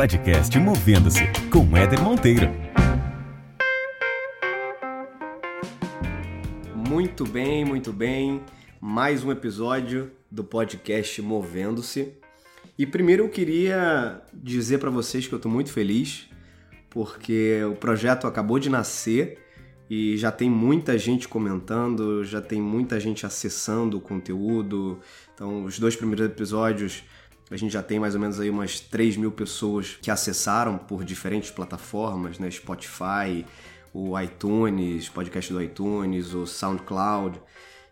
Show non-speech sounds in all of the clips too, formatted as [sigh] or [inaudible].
podcast Movendo-se com Éder Monteiro. Muito bem, muito bem. Mais um episódio do podcast Movendo-se. E primeiro eu queria dizer para vocês que eu estou muito feliz porque o projeto acabou de nascer e já tem muita gente comentando, já tem muita gente acessando o conteúdo. Então, os dois primeiros episódios a gente já tem mais ou menos aí umas 3 mil pessoas que acessaram por diferentes plataformas, né? Spotify, o iTunes, podcast do iTunes, o SoundCloud.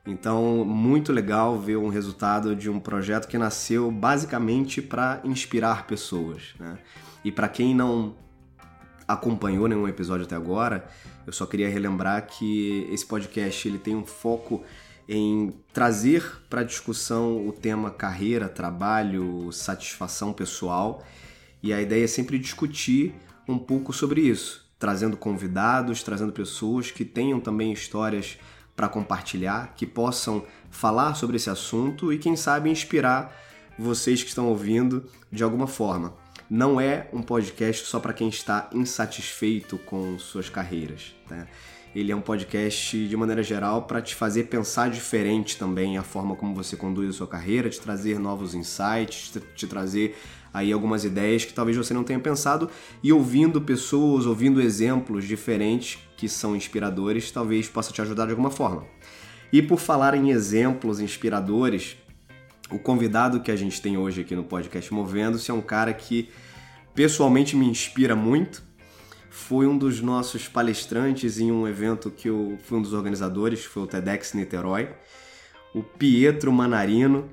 Então, muito legal ver um resultado de um projeto que nasceu basicamente para inspirar pessoas. Né? E para quem não acompanhou nenhum episódio até agora, eu só queria relembrar que esse podcast ele tem um foco em trazer para discussão o tema carreira, trabalho, satisfação pessoal. E a ideia é sempre discutir um pouco sobre isso, trazendo convidados, trazendo pessoas que tenham também histórias para compartilhar, que possam falar sobre esse assunto e, quem sabe, inspirar vocês que estão ouvindo de alguma forma. Não é um podcast só para quem está insatisfeito com suas carreiras. Né? Ele é um podcast de maneira geral para te fazer pensar diferente também a forma como você conduz a sua carreira, te trazer novos insights, te, trazer aí algumas ideias que talvez você não tenha pensado e ouvindo pessoas, ouvindo exemplos diferentes que são inspiradores, talvez possa te ajudar de alguma forma. E por falar em exemplos inspiradores, o convidado que a gente tem hoje aqui no podcast Movendo-se é um cara que pessoalmente me inspira muito foi um dos nossos palestrantes em um evento que eu fui um dos organizadores, foi o TEDx Niterói, o Pietro Manarino.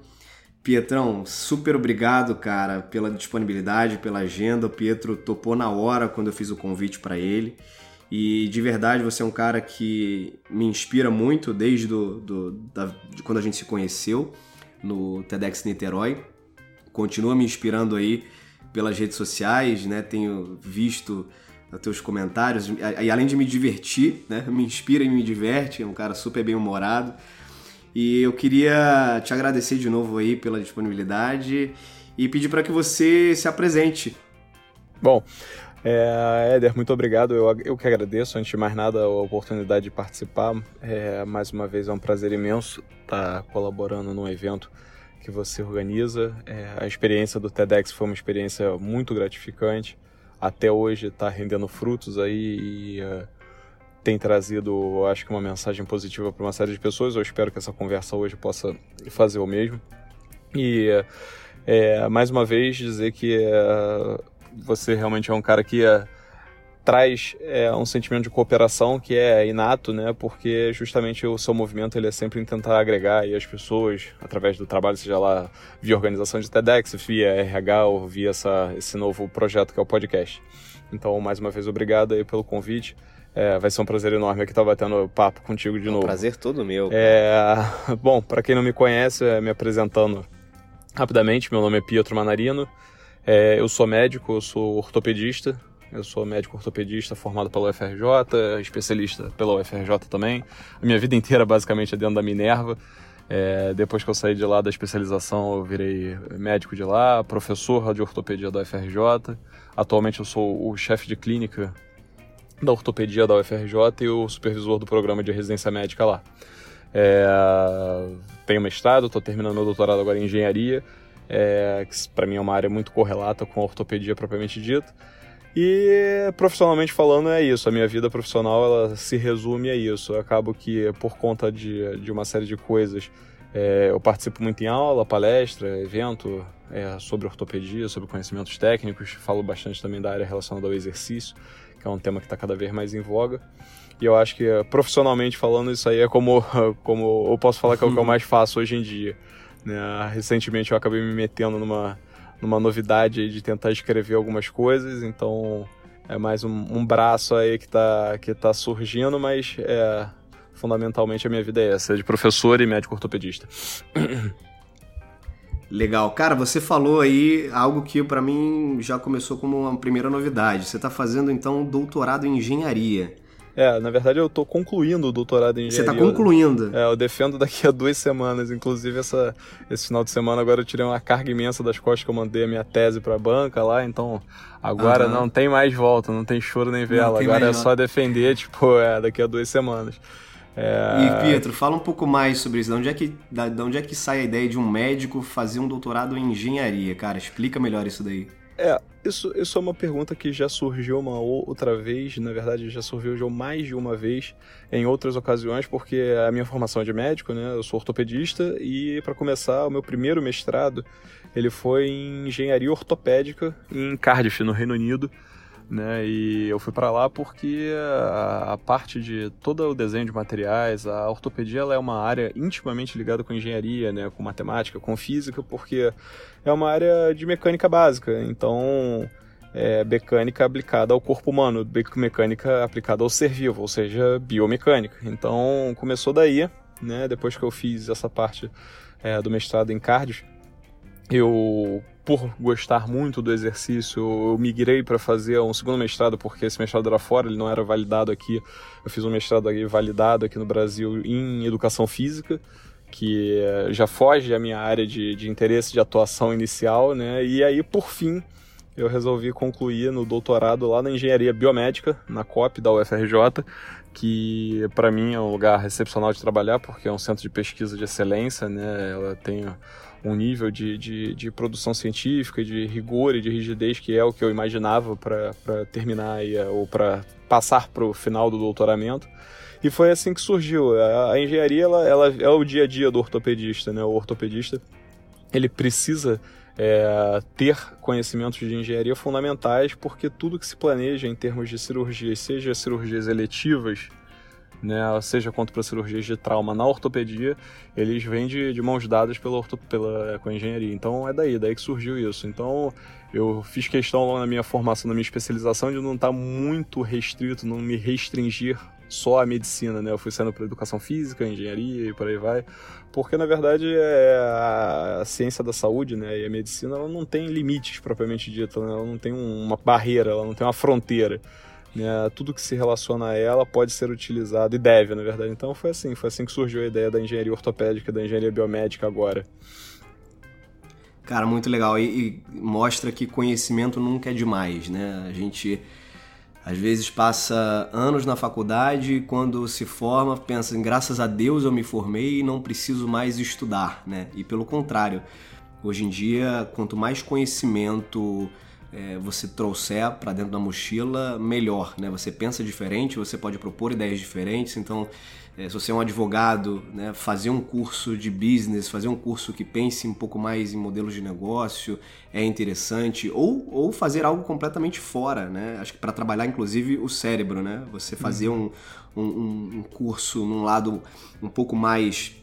Pietrão, super obrigado, cara, pela disponibilidade, pela agenda. O Pietro topou na hora quando eu fiz o convite para ele. E de verdade você é um cara que me inspira muito desde do, do da, de quando a gente se conheceu no TEDx Niterói. Continua me inspirando aí pelas redes sociais, né? Tenho visto os teus comentários. E além de me divertir, né? Me inspira e me diverte, é um cara super bem humorado. E eu queria te agradecer de novo aí pela disponibilidade e pedir para que você se apresente. Bom, é, Éder, muito obrigado. Eu, eu que agradeço, antes de mais nada, a oportunidade de participar. É, mais uma vez é um prazer imenso estar colaborando num evento que você organiza. É, a experiência do TEDx foi uma experiência muito gratificante até hoje está rendendo frutos aí e uh, tem trazido, acho que, uma mensagem positiva para uma série de pessoas. Eu espero que essa conversa hoje possa fazer o mesmo. E, é, mais uma vez, dizer que uh, você realmente é um cara que uh, traz é, um sentimento de cooperação que é inato, né? Porque justamente o seu movimento ele é sempre em tentar agregar aí as pessoas através do trabalho, seja lá via organização de TEDx, via RH ou via essa, esse novo projeto que é o podcast. Então, mais uma vez, obrigado aí pelo convite. É, vai ser um prazer enorme aqui estar batendo papo contigo de é um novo. Prazer todo meu. É, [laughs] bom, para quem não me conhece, é, me apresentando rapidamente, meu nome é Pietro Manarino. É, eu sou médico, eu sou ortopedista, eu sou médico ortopedista formado pela UFRJ, especialista pela UFRJ também. A minha vida inteira basicamente é dentro da Minerva. É, depois que eu saí de lá da especialização, eu virei médico de lá, professor de ortopedia da UFRJ. Atualmente eu sou o chefe de clínica da ortopedia da UFRJ e o supervisor do programa de residência médica lá. É, tenho mestrado, estou terminando meu doutorado agora em engenharia, é, que para mim é uma área muito correlata com a ortopedia propriamente dita. E profissionalmente falando é isso, a minha vida profissional ela se resume a isso. Eu acabo que por conta de, de uma série de coisas é, eu participo muito em aula, palestra, evento é, sobre ortopedia, sobre conhecimentos técnicos, falo bastante também da área relacionada ao exercício, que é um tema que está cada vez mais em voga. E eu acho que profissionalmente falando isso aí é como, [laughs] como eu posso falar que é o que eu [laughs] mais faço hoje em dia. Né? Recentemente eu acabei me metendo numa numa novidade de tentar escrever algumas coisas, então é mais um, um braço aí que está que tá surgindo, mas é, fundamentalmente a minha vida é essa, é de professor e médico ortopedista. [coughs] Legal. Cara, você falou aí algo que para mim já começou como uma primeira novidade. Você está fazendo então doutorado em engenharia. É, na verdade eu tô concluindo o doutorado em engenharia. Você tá concluindo? É, eu defendo daqui a duas semanas. Inclusive, essa, esse final de semana agora eu tirei uma carga imensa das costas que eu mandei a minha tese pra banca lá, então agora uhum. não tem mais volta, não tem choro nem vela. Agora é só defender, tipo, é, daqui a duas semanas. É... E Pietro, fala um pouco mais sobre isso. De onde, é que, de onde é que sai a ideia de um médico fazer um doutorado em engenharia, cara? Explica melhor isso daí. É, isso, isso é uma pergunta que já surgiu uma outra vez, na verdade já surgiu mais de uma vez em outras ocasiões, porque a minha formação é de médico, né? Eu sou ortopedista e para começar, o meu primeiro mestrado, ele foi em engenharia ortopédica em Cardiff, no Reino Unido né? E eu fui para lá porque a, a, parte de todo o desenho de materiais, a ortopedia ela é uma área intimamente ligada com engenharia, né? Com matemática, com física, porque é uma área de mecânica básica. Então, é mecânica aplicada ao corpo humano, mecânica aplicada ao ser vivo, ou seja, biomecânica. Então, começou daí, né? Depois que eu fiz essa parte é, do mestrado em cardio, eu por gostar muito do exercício, eu migrei para fazer um segundo mestrado, porque esse mestrado era fora, ele não era validado aqui. Eu fiz um mestrado aqui, validado aqui no Brasil em educação física, que eh, já foge da minha área de, de interesse de atuação inicial, né? E aí, por fim, eu resolvi concluir no doutorado lá na engenharia biomédica, na COP da UFRJ, que para mim é um lugar excepcional de trabalhar, porque é um centro de pesquisa de excelência, né? Ela tem um nível de, de, de, produção científica, de rigor e de rigidez que é o que eu imaginava para terminar aí, ou para passar para o final do doutoramento. E foi assim que surgiu. A, a engenharia ela, ela, é o dia a dia do ortopedista, né? O ortopedista ele precisa é, ter conhecimentos de engenharia fundamentais, porque tudo que se planeja em termos de cirurgias, seja cirurgias eletivas, né, seja quanto para cirurgias de trauma na ortopedia, eles vêm de, de mãos dadas pela, pela, com a engenharia. Então é daí, daí que surgiu isso. Então eu fiz questão na minha formação, na minha especialização, de não estar tá muito restrito, não me restringir só à medicina, né? Eu fui saindo para educação física, engenharia e por aí vai, porque na verdade é a, ciência da saúde, né? E a medicina ela não tem limites propriamente dito, né? ela não tem uma barreira, ela não tem uma fronteira. Né? Tudo que se relaciona a ela pode ser utilizado e deve, na verdade. Então foi assim, foi assim que surgiu a ideia da engenharia ortopédica, da engenharia biomédica agora. Cara, muito legal. E, e mostra que conhecimento nunca é demais, né? A gente às vezes passa anos na faculdade e quando se forma pensa, graças a Deus eu me formei e não preciso mais estudar, né? E pelo contrário, hoje em dia, quanto mais conhecimento é, você trouxer para dentro da mochila, melhor, né? Você pensa diferente, você pode propor ideias diferentes, então é, se você é um advogado, né, fazer um curso de business, fazer um curso que pense um pouco mais em modelos de negócio é interessante, ou, ou fazer algo completamente fora, né? Acho que para trabalhar, inclusive, o cérebro, né? Você fazer uhum. um, um, um curso num lado um pouco mais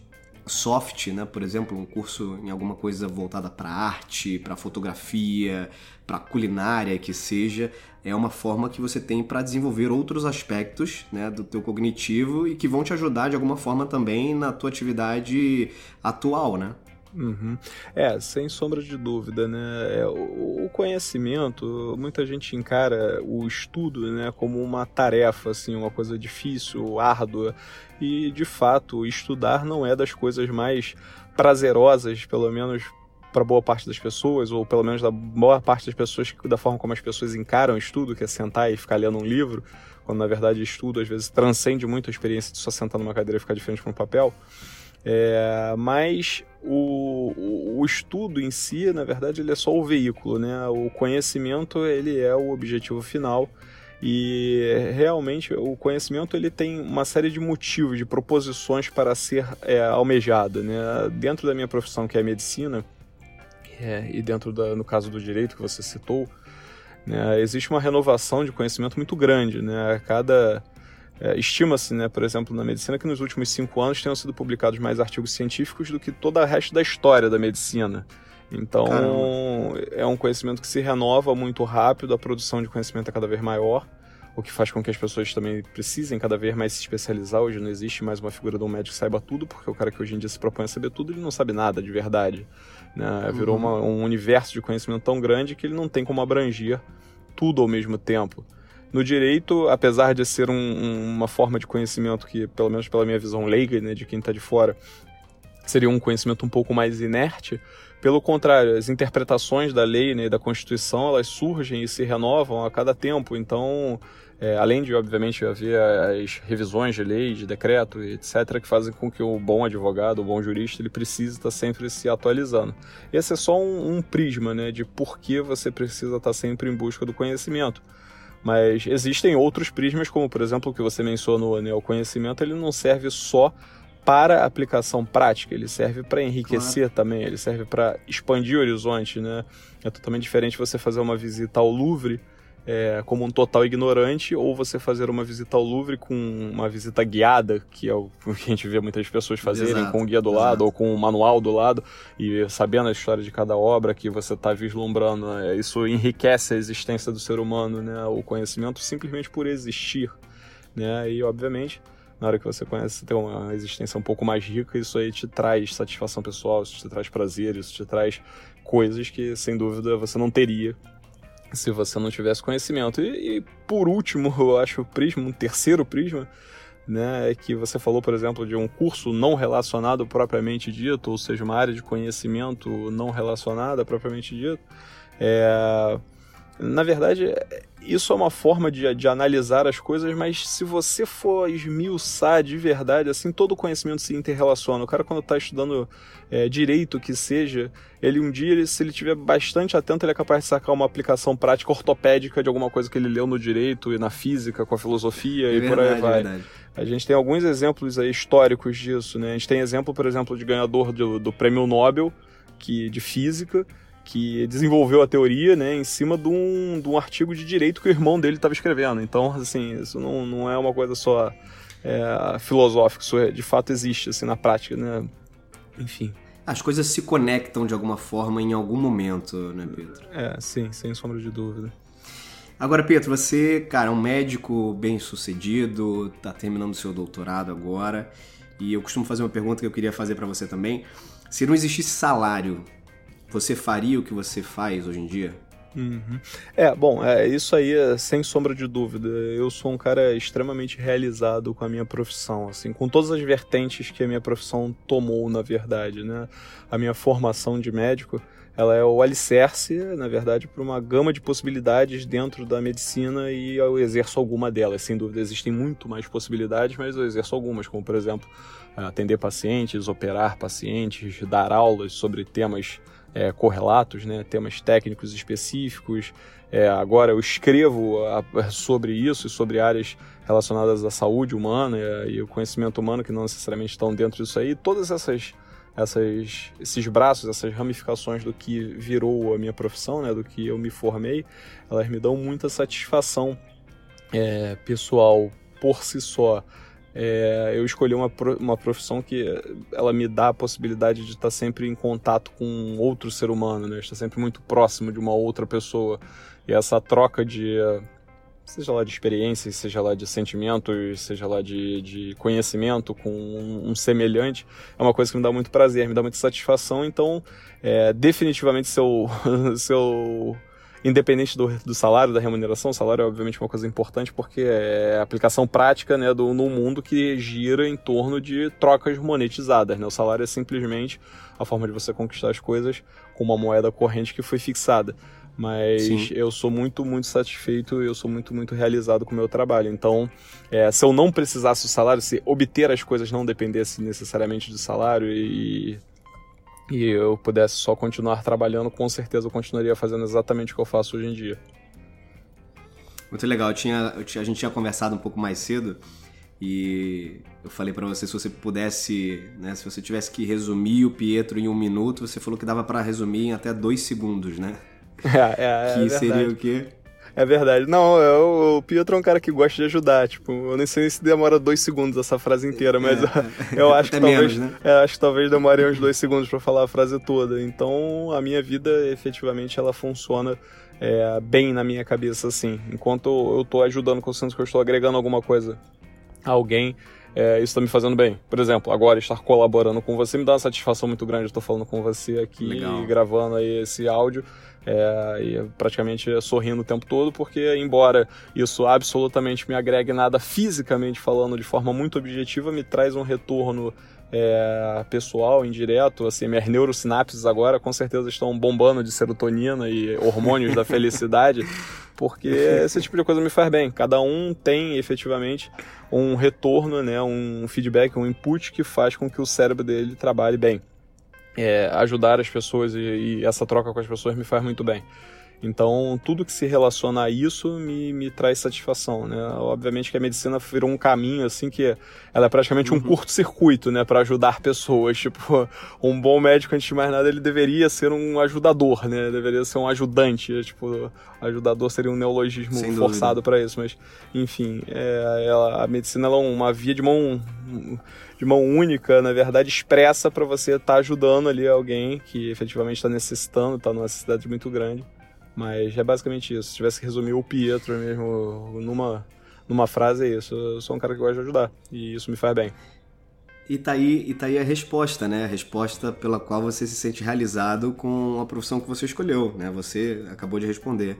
soft, né? Por exemplo, um curso em alguma coisa voltada para arte, para fotografia, para culinária, que seja, é uma forma que você tem para desenvolver outros aspectos, né, do teu cognitivo e que vão te ajudar de alguma forma também na tua atividade atual, né? Uhum. É, sem sombra de dúvida, né? É, o, conhecimento, muita gente encara o estudo, né, como uma tarefa, assim, uma coisa difícil, árdua, e de fato, estudar não é das coisas mais prazerosas, pelo menos para boa parte das pessoas, ou pelo menos da boa parte das pessoas, da forma como as pessoas encaram o estudo, que é sentar e ficar lendo um livro, quando na verdade estudo às vezes transcende muito a experiência de só sentar numa cadeira e ficar de frente para um papel. É, mas o, o, estudo em si, na verdade, ele é só o veículo, né? O conhecimento ele é o objetivo final e realmente o conhecimento ele tem uma série de motivos, de proposições para ser é, almejado, né? Dentro da minha profissão que é a medicina é, e dentro da, no caso do direito que você citou, né, existe uma renovação de conhecimento muito grande, né? Cada é, Estima-se, né, por exemplo, na medicina, que nos últimos cinco anos tenham sido publicados mais artigos científicos do que toda a resto da história da medicina. Então, Caramba. é um conhecimento que se renova muito rápido, a produção de conhecimento é cada vez maior, o que faz com que as pessoas também precisem cada vez mais se especializar. Hoje não existe mais uma figura de um médico que saiba tudo, porque o cara que hoje em dia se propõe a saber tudo, ele não sabe nada de verdade. Né? Virou uhum. uma, um universo de conhecimento tão grande que ele não tem como abranger tudo ao mesmo tempo. No direito, apesar de ser um, um, uma forma de conhecimento que, pelo menos pela minha visão leiga, né, de quem está de fora, seria um conhecimento um pouco mais inerte, pelo contrário, as interpretações da lei né, e da Constituição, elas surgem e se renovam a cada tempo. Então, é, além de, obviamente, haver as revisões de lei, de decreto, etc., que fazem com que o bom advogado, o bom jurista, ele precise estar sempre se atualizando. Esse é só um, um prisma né, de por que você precisa estar sempre em busca do conhecimento. Mas existem outros prismas, como, por exemplo, o que você mencionou, né, o conhecimento ele não serve só para aplicação prática, ele serve para enriquecer claro. também, ele serve para expandir o horizonte, né? É totalmente diferente você fazer uma visita ao Louvre é, como um total ignorante ou você fazer uma visita ao Louvre com uma visita guiada, que é o [laughs] que a gente vê muitas pessoas fazerem exato, com um guia do exato. lado ou com um manual do lado e sabendo a história de cada obra que você está vislumbrando. Né? Isso enriquece a existência do ser humano, né? o conhecimento simplesmente por existir. Né? E, obviamente, na hora que você conhece, tem uma existência um pouco mais rica, isso aí te traz satisfação pessoal, isso te traz prazer, isso te traz coisas que, sem dúvida, você não teria se você não tivesse conhecimento. E, e por último, [laughs] eu acho o prisma, um terceiro prisma, né, é que você falou, por exemplo, de um curso não relacionado propriamente dito, ou seja, uma área de conhecimento não relacionada propriamente dito. É, na verdade, isso é uma forma de, de analisar as coisas, mas se você for esmiuçar de verdade, assim, todo o conhecimento se interrelaciona. O cara, quando está estudando é, direito, que seja, ele um dia, ele, se ele estiver bastante atento, ele é capaz de sacar uma aplicação prática ortopédica de alguma coisa que ele leu no direito e na física, com a filosofia é e verdade, por aí vai. É a gente tem alguns exemplos aí históricos disso, né? A gente tem exemplo, por exemplo, de ganhador do, do prêmio Nobel que, de física, que desenvolveu a teoria né, em cima de um, de um artigo de direito que o irmão dele estava escrevendo. Então, assim, isso não, não é uma coisa só é, filosófica, isso é, de fato existe assim, na prática, né? Enfim. As coisas se conectam de alguma forma em algum momento, né, Pedro? É, sim, sem sombra de dúvida. Agora, Pedro, você, cara, é um médico bem sucedido, está terminando seu doutorado agora, e eu costumo fazer uma pergunta que eu queria fazer para você também. Se não existisse salário você faria o que você faz hoje em dia? Uhum. É, bom, é, isso aí é sem sombra de dúvida. Eu sou um cara extremamente realizado com a minha profissão, assim, com todas as vertentes que a minha profissão tomou, na verdade, né? A minha formação de médico, ela é o alicerce, na verdade, para uma gama de possibilidades dentro da medicina e eu exerço alguma delas. Sem dúvida, existem muito mais possibilidades, mas eu exerço algumas, como, por exemplo, atender pacientes, operar pacientes, dar aulas sobre temas é, correlatos, né, temas técnicos específicos. É, agora eu escrevo a, sobre isso e sobre áreas relacionadas à saúde humana e, e o conhecimento humano que não necessariamente estão dentro disso aí. Todas essas, essas, esses braços, essas ramificações do que virou a minha profissão, né, do que eu me formei, elas me dão muita satisfação é, pessoal por si só é, eu escolhi uma, uma profissão que ela me dá a possibilidade de estar sempre em contato com outro ser humano, né? Estar sempre muito próximo de uma outra pessoa. E essa troca de, seja lá de experiências, seja lá de sentimentos, seja lá de, de conhecimento com um, um, semelhante, é uma coisa que me dá muito prazer, me dá muita satisfação. Então, é, definitivamente, [laughs] se eu, se eu independente do, do salário, da remuneração, o salário é obviamente uma coisa importante porque é aplicação prática né, do, no mundo que gira em torno de trocas monetizadas. Né? O salário é simplesmente a forma de você conquistar as coisas com uma moeda corrente que foi fixada. Mas Sim. eu sou muito, muito satisfeito, eu sou muito, muito realizado com o meu trabalho. Então, é, se eu não precisasse do salário, se obter as coisas não dependesse necessariamente do salário e e eu pudesse só continuar trabalhando, com certeza eu continuaria fazendo exatamente o que eu faço hoje em dia. Muito legal. Eu tinha, eu tinha, a gente tinha conversado um pouco mais cedo e eu falei para você se você pudesse, né, se você tivesse que resumir o Pietro em um minuto, você falou que dava para resumir em até dois segundos, né? [laughs] É, é, que é seria o quê? É verdade. Não, eu, o Pietro é um cara que gosta de ajudar. Tipo, eu nem sei se demora dois segundos essa frase inteira, mas é, [laughs] eu acho que talvez. Menos, né? é, acho que talvez demore uns dois segundos para falar a frase toda. Então, a minha vida, efetivamente, ela funciona é, bem na minha cabeça, assim. Enquanto eu tô ajudando, considerando que eu estou agregando alguma coisa a alguém, é, isso está me fazendo bem. Por exemplo, agora estar colaborando com você me dá uma satisfação muito grande. Eu estou falando com você aqui, Legal. gravando aí esse áudio é, e praticamente sorrindo o tempo todo, porque embora isso absolutamente me agregue nada fisicamente falando de forma muito objetiva, me traz um retorno é, pessoal, indireto, assim, minhas neurosinapses agora com certeza estão bombando de serotonina e hormônios da felicidade, [laughs] porque esse tipo de coisa me faz bem. Cada um tem efetivamente um retorno, né, um feedback, um input que faz com que o cérebro dele trabalhe bem. É, ajudar as pessoas e, e essa troca com as pessoas me faz muito bem. Então, tudo que se relaciona a isso me, me traz satisfação, né? Obviamente que a medicina virou um caminho, assim, que ela é praticamente uhum. um curto-circuito, né? Para ajudar pessoas. [laughs] Tipo, um bom médico, antes de mais nada, ele deveria ser um ajudador, né? Deveria ser um ajudante. Tipo, ajudador seria um neologismo Sem forçado para isso. Mas, enfim, é, ela, a medicina é uma via de mão de mão única, na verdade, expressa para você estar tá ajudando ali alguém que efetivamente está necessitando, está numa necessidade muito grande. Mas é basicamente isso. Se tivesse que resumir o Pietro mesmo numa, numa frase, é isso. Eu sou um cara que gosta de ajudar. E isso me faz bem. E tá, aí, e tá aí a resposta, né? A resposta pela qual você se sente realizado com a profissão que você escolheu, né? Você acabou de responder.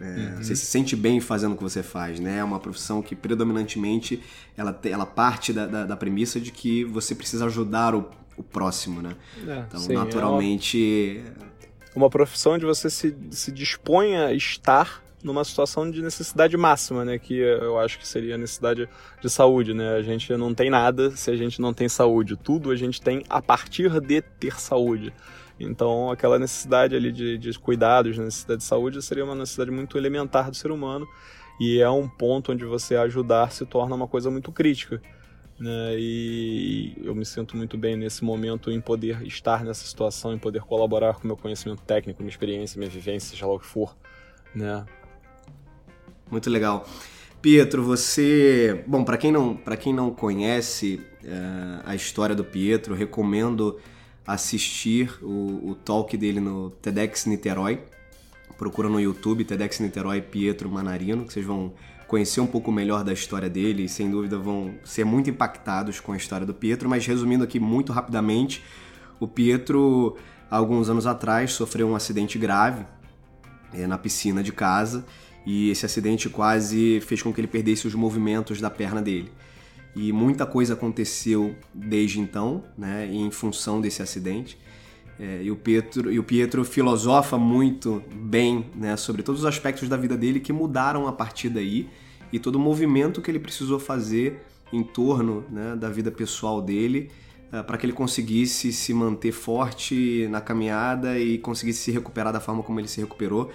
É, uhum. Você se sente bem fazendo o que você faz, né? É uma profissão que predominantemente ela, ela parte da, da, da premissa de que você precisa ajudar o, o próximo, né? É, então, sim, naturalmente, é uma uma profissão onde você se, se dispõe a estar numa situação de necessidade máxima, né? Que eu acho que seria a necessidade de saúde, né? A gente não tem nada se a gente não tem saúde. Tudo a gente tem a partir de ter saúde. Então, aquela necessidade ali de, de cuidados, necessidade de saúde, seria uma necessidade muito elementar do ser humano. E é um ponto onde você ajudar se torna uma coisa muito crítica. Né? E eu me sinto muito bem nesse momento em poder estar nessa situação, em poder colaborar com meu conhecimento técnico, minha experiência, minha vivência, seja lá o que for, né? Muito legal. Pietro, você, bom, para quem não, para quem não conhece uh, a história do Pietro, recomendo assistir o, o talk dele no TEDx Niterói. Procura no YouTube TEDx Niterói Pietro Manarino, que vocês vão conhecer um pouco melhor da história dele e sem dúvida vão ser muito impactados com a história do Pietro, mas resumindo aqui muito rapidamente, o Pietro, alguns anos atrás, sofreu um acidente grave é, na piscina de casa e esse acidente quase fez com que ele perdesse os movimentos da perna dele. E muita coisa aconteceu desde então, né, em função desse acidente. É, e, o Pietro, e o Pietro filosofa muito bem né, sobre todos os aspectos da vida dele que mudaram a partir daí e todo o movimento que ele precisou fazer em torno né, da vida pessoal dele uh, para que ele conseguisse se manter forte na caminhada e conseguisse se recuperar da forma como ele se recuperou.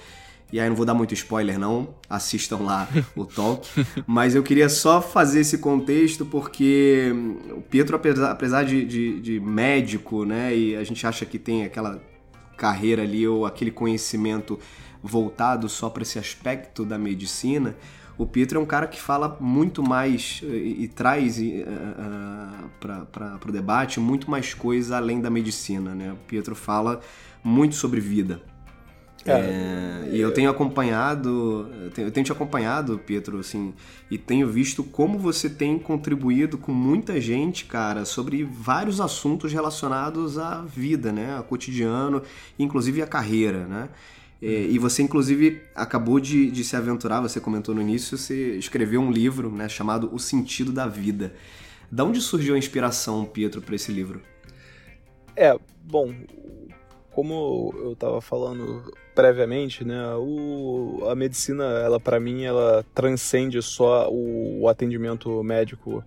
E aí não vou dar muito spoiler não, assistam lá o talk. [laughs] Mas eu queria só fazer esse contexto porque o Pietro, apesar, apesar de, de, de médico, né, e a gente acha que tem aquela carreira ali ou aquele conhecimento voltado só para esse aspecto da medicina, o Pietro é um cara que fala muito mais e, e traz uh, para o debate muito mais coisa além da medicina, né? O Pietro fala muito sobre vida, é, é, e eu tenho acompanhado, eu tenho te acompanhado, Pietro, assim, e tenho visto como você tem contribuído com muita gente, cara, sobre vários assuntos relacionados à vida, né, ao cotidiano, inclusive à carreira, né. É, e você, inclusive, acabou de, de se aventurar, você comentou no início, você escreveu um livro, né, chamado O Sentido da Vida. Da onde surgiu a inspiração, Pietro, para esse livro? É, bom, como eu estava falando previamente, né, o, a medicina, ela para mim, ela transcende só o, o atendimento médico,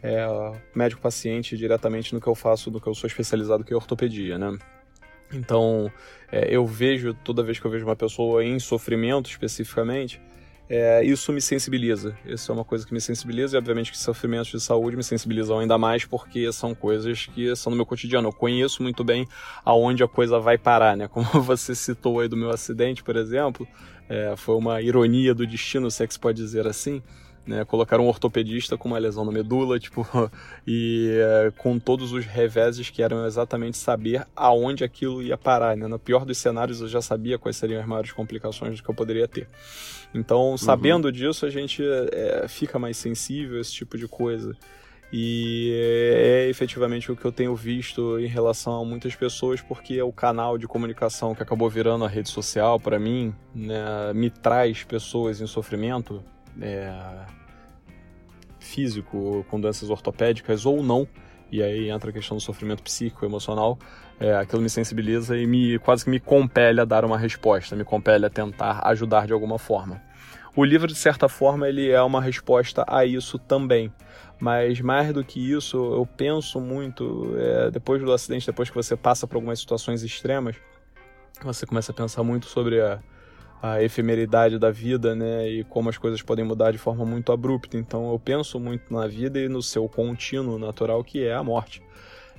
é, médico-paciente diretamente no que eu faço, no que eu sou especializado, que é ortopedia, né. Então, é, eu vejo, toda vez que eu vejo uma pessoa em sofrimento especificamente, é, isso me sensibiliza. Isso é uma coisa que me sensibiliza e, obviamente, que sofrimentos de saúde me sensibilizam ainda mais porque são coisas que são no meu cotidiano. Eu conheço muito bem aonde a coisa vai parar, né? Como [laughs] você citou aí do meu acidente, por exemplo, é, foi uma ironia do destino, se é que se pode dizer assim. Né, colocaram um ortopedista com uma lesão na medula, tipo, [laughs] e é, com todos os reveses que eram exatamente saber aonde aquilo ia parar, né? No pior dos cenários eu já sabia quais seriam as maiores complicações que eu poderia ter. Então, sabendo uhum. disso, a gente é, fica mais sensível a esse tipo de coisa. E é efetivamente o que eu tenho visto em relação a muitas pessoas, porque é o canal de comunicação que acabou virando a rede social para mim, né, me traz pessoas em sofrimento é, físico, com doenças ortopédicas ou não, e aí entra a questão do sofrimento psíquico, emocional, é, aquilo me sensibiliza e me quase que me compele a dar uma resposta, me compele a tentar ajudar de alguma forma. O livro, de certa forma, ele é uma resposta a isso também. Mas mais do que isso, eu penso muito, é, depois do acidente, depois que você passa por algumas situações extremas, você começa a pensar muito sobre a, a efemeridade da vida, né, e como as coisas podem mudar de forma muito abrupta. Então eu penso muito na vida e no seu contínuo natural que é a morte.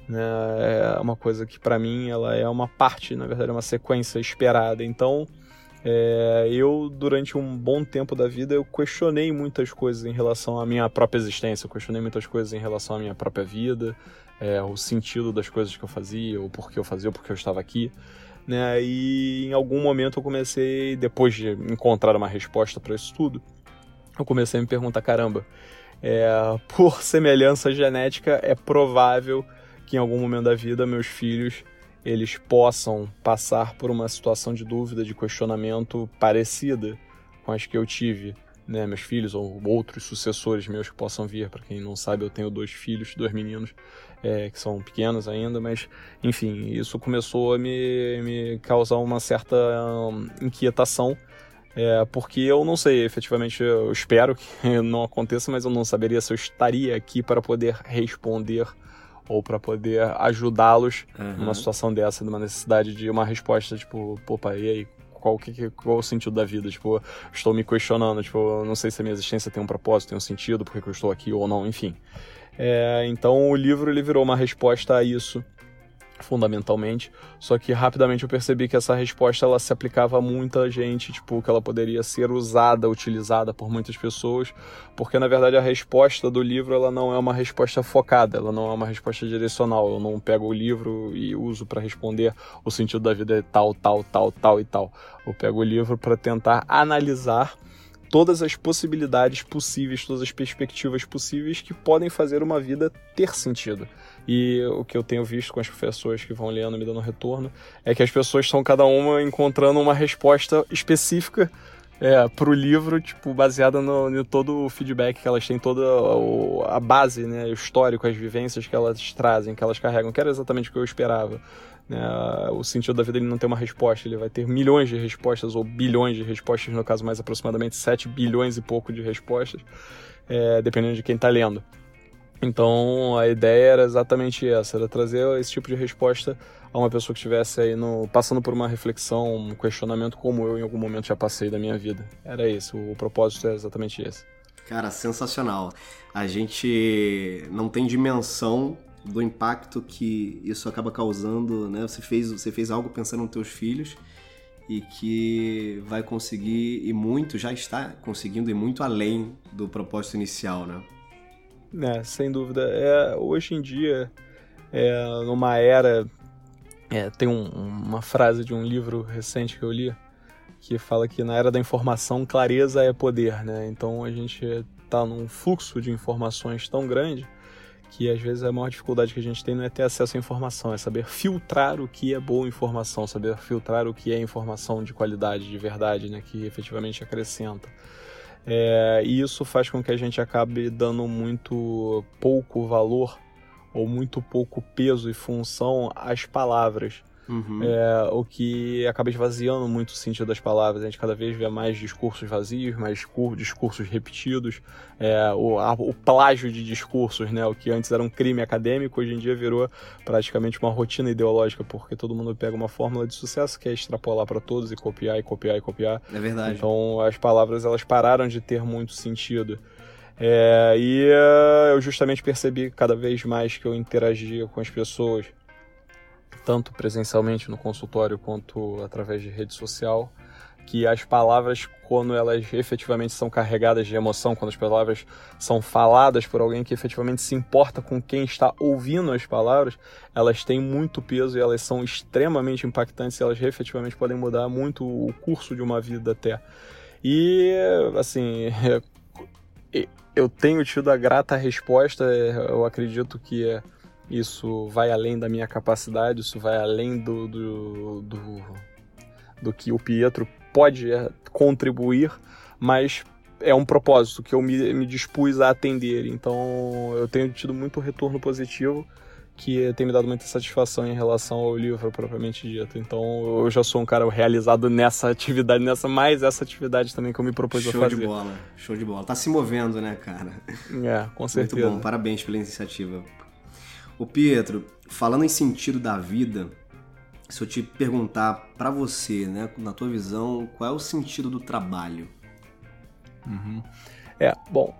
Né, é uma coisa que para mim ela é uma parte, na verdade, é uma sequência esperada. Então é, eu, durante um bom tempo da vida, eu questionei muitas coisas em relação à minha própria existência, eu questionei muitas coisas em relação à minha própria vida, é, o sentido das coisas que eu fazia, o porquê eu fazia, o porquê eu estava aqui. Né? E em algum momento eu comecei, depois de encontrar uma resposta para isso tudo, eu comecei a me perguntar: caramba, é, por semelhança genética, é provável que em algum momento da vida meus filhos eles possam passar por uma situação de dúvida, de questionamento parecida com as que eu tive, né, meus filhos ou outros sucessores meus que possam vir. Para quem não sabe, eu tenho dois filhos, dois meninos é, que são pequenos ainda, mas enfim, isso começou a me, me causar uma certa hum, inquietação. É, porque eu não sei, efetivamente, eu espero que [laughs] não aconteça, mas eu não saberia se eu estaria aqui para poder responder ou para poder ajudá-los uhum. numa situação dessa, numa necessidade de uma resposta, tipo, pô, pai, e aí? Qual, que, qual o sentido da vida? Tipo, estou me questionando, tipo, não sei se a minha existência tem um propósito, tem um sentido, por que eu estou aqui ou não, enfim. É, então o livro ele virou uma resposta a isso fundamentalmente. Só que rapidamente eu percebi que essa resposta ela se aplicava a muita gente, tipo, que ela poderia ser usada, utilizada por muitas pessoas, porque na verdade a resposta do livro ela não é uma resposta focada, ela não é uma resposta direcional. Eu não pego o livro e uso para responder o sentido da vida é tal, tal, tal, tal e tal. Eu pego o livro para tentar analisar todas as possibilidades possíveis, todas as perspectivas possíveis que podem fazer uma vida ter sentido. E o que eu tenho visto com as pessoas que vão lendo, me dando retorno, é que as pessoas estão cada uma encontrando uma resposta específica é, o livro, tipo, baseada no, no, todo o feedback que elas têm, toda a, a base, né, o histórico, as vivências que elas trazem, que elas carregam, que era exatamente o que eu esperava. Né? O sentido da vida ele não tem uma resposta, ele vai ter milhões de respostas, ou bilhões de respostas, no caso mais aproximadamente 7 bilhões e pouco de respostas, é, dependendo de quem está lendo. Então a ideia era exatamente essa, era trazer esse tipo de resposta a uma pessoa que estivesse aí no, passando por uma reflexão, um questionamento como eu em algum momento já passei da minha vida. Era isso, o propósito é exatamente esse. Cara, sensacional. A gente não tem dimensão do impacto que isso acaba causando, né? Você fez, você fez algo pensando nos teus filhos e que vai conseguir e muito já está conseguindo ir muito além do propósito inicial, né? É, sem dúvida. É, hoje em dia, é, numa era, é, tem um, uma frase de um livro recente que eu li que fala que na era da informação clareza é poder, né? Então a gente está num fluxo de informações tão grande que às vezes a maior dificuldade que a gente tem não é ter acesso à informação, é saber filtrar o que é boa informação, saber filtrar o que é informação de qualidade, de verdade, né, que efetivamente acrescenta. É, e isso faz com que a gente acabe dando muito pouco valor ou muito pouco peso e função às palavras. Uhum. É, o que acaba esvaziando muito o sentido das palavras. A gente cada vez vê mais discursos vazios, mais discursos repetidos, é, o, a, o plágio de discursos, né? O que antes era um crime acadêmico, hoje em dia virou praticamente uma rotina ideológica, porque todo mundo pega uma fórmula de sucesso que é extrapolar para todos e copiar e copiar e copiar. É verdade. Então as palavras elas pararam de ter muito sentido. É, e eu justamente percebi cada vez mais que eu interagia com as pessoas tanto presencialmente no consultório quanto através de rede social, que as palavras, quando elas efetivamente são carregadas de emoção, quando as palavras são faladas por alguém que efetivamente se importa com quem está ouvindo as palavras, elas têm muito peso e elas são extremamente impactantes e elas efetivamente podem mudar muito o curso de uma vida até. E, assim, [laughs] eu tenho tido a grata resposta, eu acredito que isso vai além da minha capacidade, isso vai além do, do, do, do que o Pietro pode contribuir, mas é um propósito que eu me, me dispus a atender. Então eu tenho tido muito retorno positivo que tem me dado muita satisfação em relação ao livro propriamente dito. Então eu já sou um cara realizado nessa atividade, nessa mais essa atividade também que eu me propus show a fazer. Show de bola, show de bola. Tá se movendo, né, cara? É, com certeza. Muito bom, parabéns pela iniciativa. O Pietro, falando em sentido da vida, se eu te perguntar para você, né, na tua visão, qual é o sentido do trabalho? Uhum. É, bom,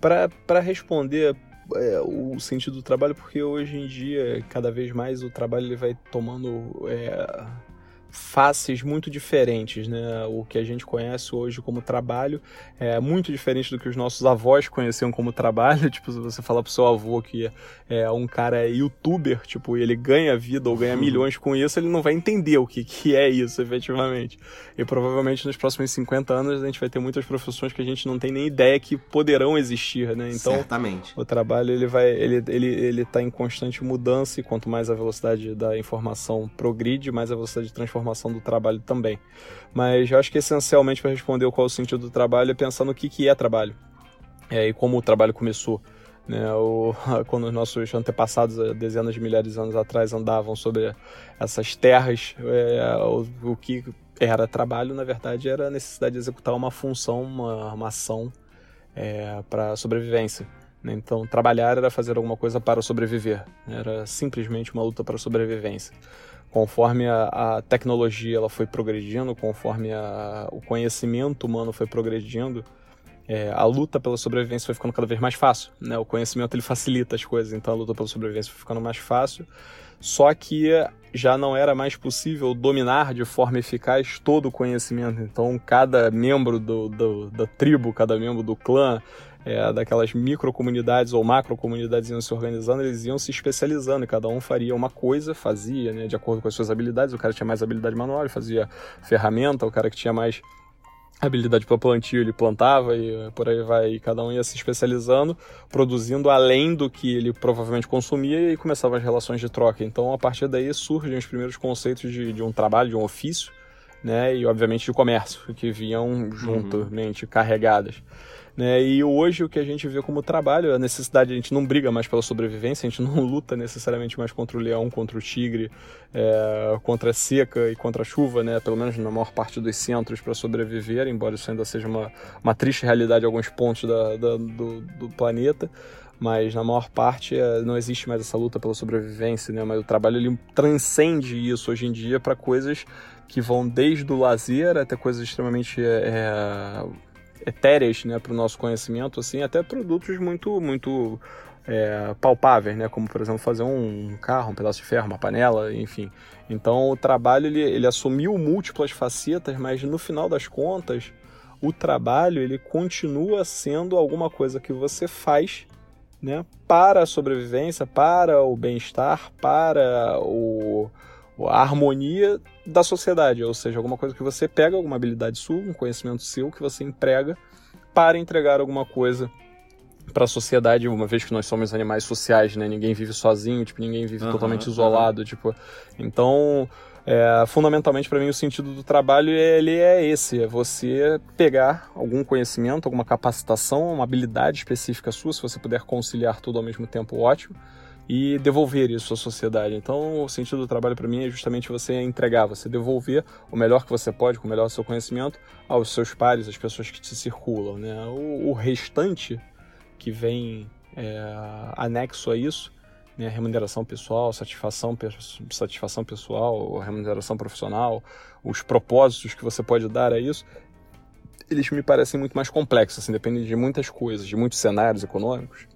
para responder é, o sentido do trabalho, porque hoje em dia, cada vez mais, o trabalho ele vai tomando é, faces muito diferentes, né? O que a gente conhece hoje como trabalho é muito diferente do que os nossos avós conheciam como trabalho. [laughs] Tipo, se você falar pro seu avô que é um cara youtuber, tipo, ele ganha vida ou ganha uhum. milhões com isso, ele não vai entender o que, que é isso, efetivamente. E provavelmente nos próximos 50 anos a gente vai ter muitas profissões que a gente não tem nem ideia que poderão existir, né? Então, Certamente. o trabalho ele vai, ele, ele, ele tá em constante mudança e quanto mais a velocidade da informação progride, mais a velocidade de transformação do trabalho também. Mas eu acho que essencialmente para responder qual é o sentido do trabalho é pensar no que, que é trabalho é, e como o trabalho começou. Né, o, [laughs] quando os nossos antepassados, dezenas de milhares de anos atrás, andavam sobre essas terras, é, o, o, que era trabalho, na verdade, era a necessidade de executar uma função, uma, uma ação é, para sobrevivência. Né? Então, trabalhar era fazer alguma coisa para sobreviver, era simplesmente uma luta para sobrevivência conforme a, a, tecnologia ela foi progredindo, conforme a, o conhecimento humano foi progredindo, é, a luta pela sobrevivência foi ficando cada vez mais fácil. Né? O conhecimento ele facilita as coisas, então a luta pela sobrevivência foi ficando mais fácil. Só que já não era mais possível dominar de forma eficaz todo o conhecimento. Então, cada membro do, do da tribo, cada membro do clã, é, daquelas microcomunidades ou macrocomunidades iam se organizando, eles iam se especializando e cada um faria uma coisa, fazia, né, de acordo com as suas habilidades. O cara tinha mais habilidade manual, ele fazia ferramenta, o cara que tinha mais habilidade para plantio, ele plantava e eh, por aí vai. E cada um ia se especializando, produzindo além do que ele provavelmente consumia e começavam as relações de troca. Então, a partir daí surgem os primeiros conceitos de, de um trabalho, de um ofício, né, e obviamente de comércio, que vinham juntamente uhum. carregadas. Né? E hoje o que a gente vê como trabalho, a necessidade, a gente não briga mais pela sobrevivência, a gente não [laughs] luta necessariamente mais contra o leão, contra o tigre, é, contra a seca e contra a chuva, né? pelo menos na maior parte dos centros para sobreviver, embora isso ainda seja uma, uma triste realidade em alguns pontos da, da do, do planeta mas na maior parte é, não existe mais essa luta pela sobrevivência, né? Mas o trabalho ele transcende isso hoje em dia para coisas que vão desde o lazer até coisas extremamente é, etéreas né, para o nosso conhecimento, assim, até produtos muito, muito é, palpáveis, né, como por exemplo fazer um carro, um pedaço de ferro, uma panela, enfim. Então o trabalho ele, ele assumiu múltiplas facetas, mas no final das contas o trabalho ele continua sendo alguma coisa que você faz né, para a sobrevivência, para o bem-estar, para o, a harmonia da sociedade, ou seja, alguma coisa que você pega, alguma habilidade sua, um conhecimento seu que você emprega para entregar alguma coisa para a sociedade, uma vez que nós somos animais sociais, né? Ninguém vive sozinho, tipo, ninguém vive uhum, totalmente isolado, uhum. tipo. Então, é, fundamentalmente para mim o sentido do trabalho ele é esse, é você pegar algum conhecimento, alguma capacitação, uma habilidade específica sua, se você puder conciliar tudo ao mesmo tempo, ótimo e devolver isso à sociedade. Então, o sentido do trabalho para mim é justamente você entregar, você devolver o melhor que você pode, com o melhor seu conhecimento, aos seus pares, às pessoas que te circulam. Né? O, o restante que vem é, anexo a isso, né? remuneração pessoal, satisfação, satisfação pessoal, remuneração profissional, os propósitos que você pode dar a isso, eles me parecem muito mais complexos, assim, dependem de muitas coisas, de muitos cenários econômicos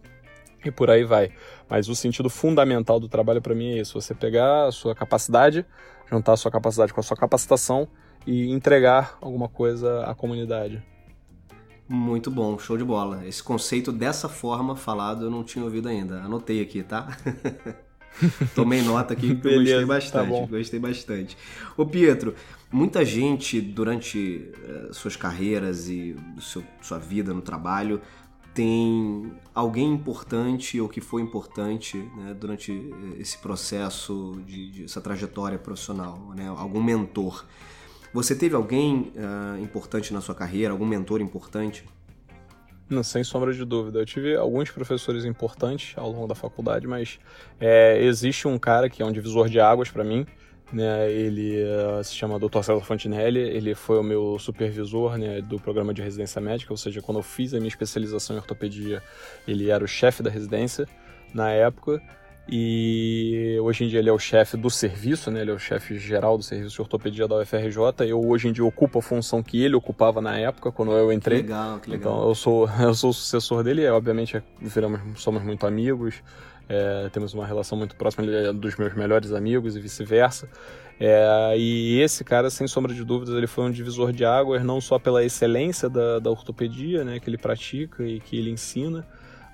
e por aí vai. Mas o sentido fundamental do trabalho para mim é isso: você pegar a sua capacidade, juntar a sua capacidade com a sua capacitação e entregar alguma coisa à comunidade. Muito bom, show de bola. Esse conceito dessa forma falado eu não tinha ouvido ainda. Anotei aqui, tá? [laughs] Tomei nota aqui que eu gostei tá bastante. Tá gostei bastante. Ô Pietro, muita gente durante uh, suas carreiras e seu, sua vida no trabalho tem alguém importante ou que foi importante né, durante eh, esse processo de, de, essa trajetória profissional, né? algum mentor. Você teve alguém uh, importante na sua carreira, algum mentor importante? Não, sem sombra de dúvida. Eu tive alguns professores importantes ao longo da faculdade, mas é, existe um cara que é um divisor de águas para mim, né, ele uh, se chama Dr. César Fontinelli, ele foi o meu supervisor né, do programa de residência médica, ou seja, quando eu fiz a minha especialização em ortopedia, ele era o chefe da residência na época, e hoje em dia ele é o chefe do serviço, né, ele é o chefe geral do serviço de ortopedia da UFRJ, eu hoje em dia ocupo a função que ele ocupava na época, quando eu entrei. Que legal, que legal. Então eu sou, [laughs] eu sou o sucessor dele, e, obviamente viramos, somos muito amigos, é, temos uma relação muito próxima, ele é dos meus melhores amigos e vice-versa. É, e esse cara, sem sombra de dúvidas, ele foi um divisor de águas, não só pela excelência da, da ortopedia né, que ele pratica e que ele ensina,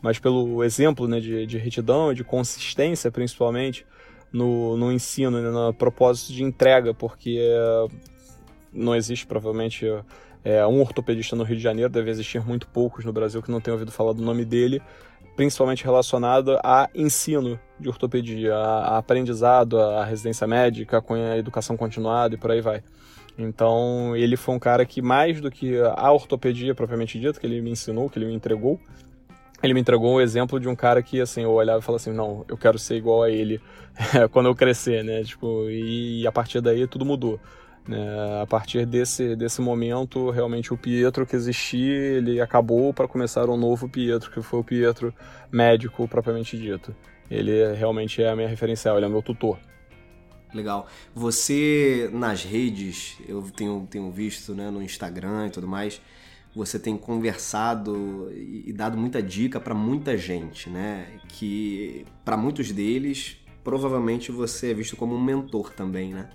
mas pelo exemplo né, de, de retidão e de consistência, principalmente, no, no ensino, né, no propósito de entrega, porque é, não existe provavelmente é, um ortopedista no Rio de Janeiro, deve existir muito poucos no Brasil que não tenham ouvido falar do nome dele, principalmente relacionado a ensino de ortopedia, a, aprendizado, a residência médica, a educação continuada e por aí vai. Então, ele foi um cara que, mais do que a ortopedia propriamente dita, que ele me ensinou, que ele me entregou, ele me entregou um exemplo de um cara que, assim, eu olhava e falava assim, não, eu quero ser igual a ele [laughs] quando eu crescer, né? Tipo, e a partir daí tudo mudou. É, a partir desse, desse momento, realmente o Pietro que existia, ele acabou para começar um novo Pietro, que foi o Pietro médico propriamente dito. Ele realmente é a minha referencial, ele é meu tutor. Legal. Você nas redes, eu tenho, tenho visto né, no Instagram e tudo mais, você tem conversado e dado muita dica para muita gente, né? Que para muitos deles, provavelmente você é visto como um mentor também, né?